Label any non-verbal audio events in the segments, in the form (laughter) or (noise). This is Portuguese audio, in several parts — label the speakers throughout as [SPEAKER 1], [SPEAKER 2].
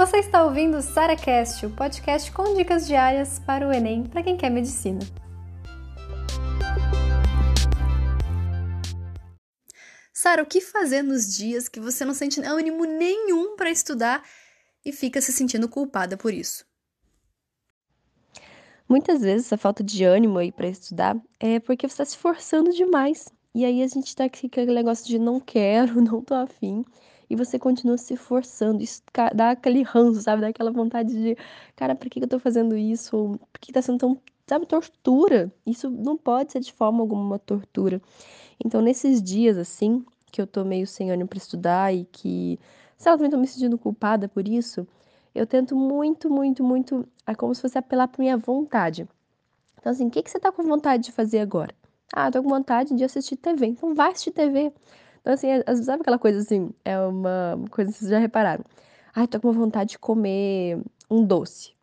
[SPEAKER 1] Você está ouvindo o SaraCast, o podcast com dicas diárias para o Enem para quem quer medicina. Sara, o que fazer nos dias que você não sente ânimo nenhum para estudar e fica se sentindo culpada por isso?
[SPEAKER 2] Muitas vezes essa falta de ânimo aí para estudar é porque você está se forçando demais. E aí a gente tá aqui com aquele negócio de não quero, (laughs) não tô afim e você continua se forçando. Isso dá aquele ranço, sabe? Dá aquela vontade de, cara, por que eu tô fazendo isso? Por que tá sendo tão, sabe, tortura? Isso não pode ser de forma alguma uma tortura. Então, nesses dias, assim, que eu tô meio sem ânimo para estudar e que, sei lá, também tô me sentindo culpada por isso, eu tento muito, muito, muito, é como se fosse apelar pra minha vontade. Então, assim, o que, que você tá com vontade de fazer agora? Ah, tô com vontade de assistir TV. Então, vai assistir TV. Então, assim, sabe aquela coisa assim? É uma coisa que vocês já repararam. Ai, tô com vontade de comer um doce.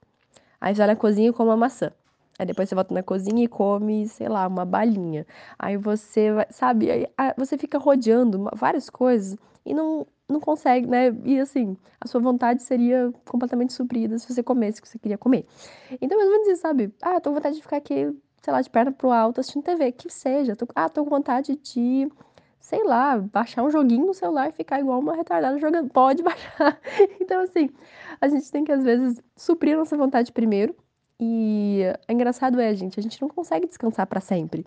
[SPEAKER 2] Aí você vai na cozinha e come uma maçã. Aí depois você volta na cozinha e come, sei lá, uma balinha. Aí você vai, sabe, aí você fica rodeando várias coisas e não, não consegue, né? E assim, a sua vontade seria completamente suprida se você comesse o que você queria comer. Então, mais ou menos isso, sabe? Ah, tô com vontade de ficar aqui, sei lá, de perna pro alto assistindo TV, que seja. Ah, tô com vontade de sei lá, baixar um joguinho no celular e ficar igual uma retardada jogando. Pode (laughs) baixar. Então, assim, a gente tem que, às vezes, suprir a nossa vontade primeiro. E é engraçado é, gente, a gente não consegue descansar para sempre.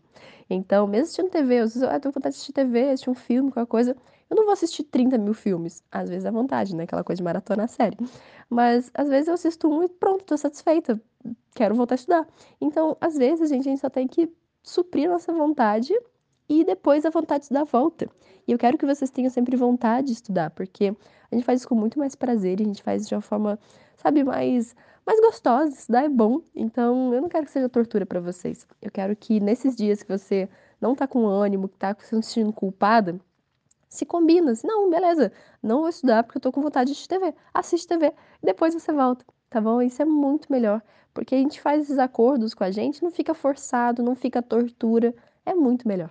[SPEAKER 2] Então, mesmo assistindo TV, eu, vezes, eu tenho vontade de assistir TV, assistir um filme, qualquer coisa, eu não vou assistir 30 mil filmes. Às vezes é vontade, né? Aquela coisa de maratona série. Mas, às vezes eu assisto um e pronto, tô satisfeita. Quero voltar a estudar. Então, às vezes, gente, a gente só tem que suprir nossa vontade e depois a vontade de estudar volta. E eu quero que vocês tenham sempre vontade de estudar, porque a gente faz isso com muito mais prazer e a gente faz de uma forma, sabe, mais mais gostosa, estudar é bom. Então, eu não quero que seja tortura para vocês. Eu quero que nesses dias que você não tá com ânimo, que tá se sentindo culpada, se combina. Não, beleza, não vou estudar porque eu tô com vontade de TV. Assiste TV, depois você volta, tá bom? Isso é muito melhor, porque a gente faz esses acordos com a gente, não fica forçado, não fica tortura, é muito melhor.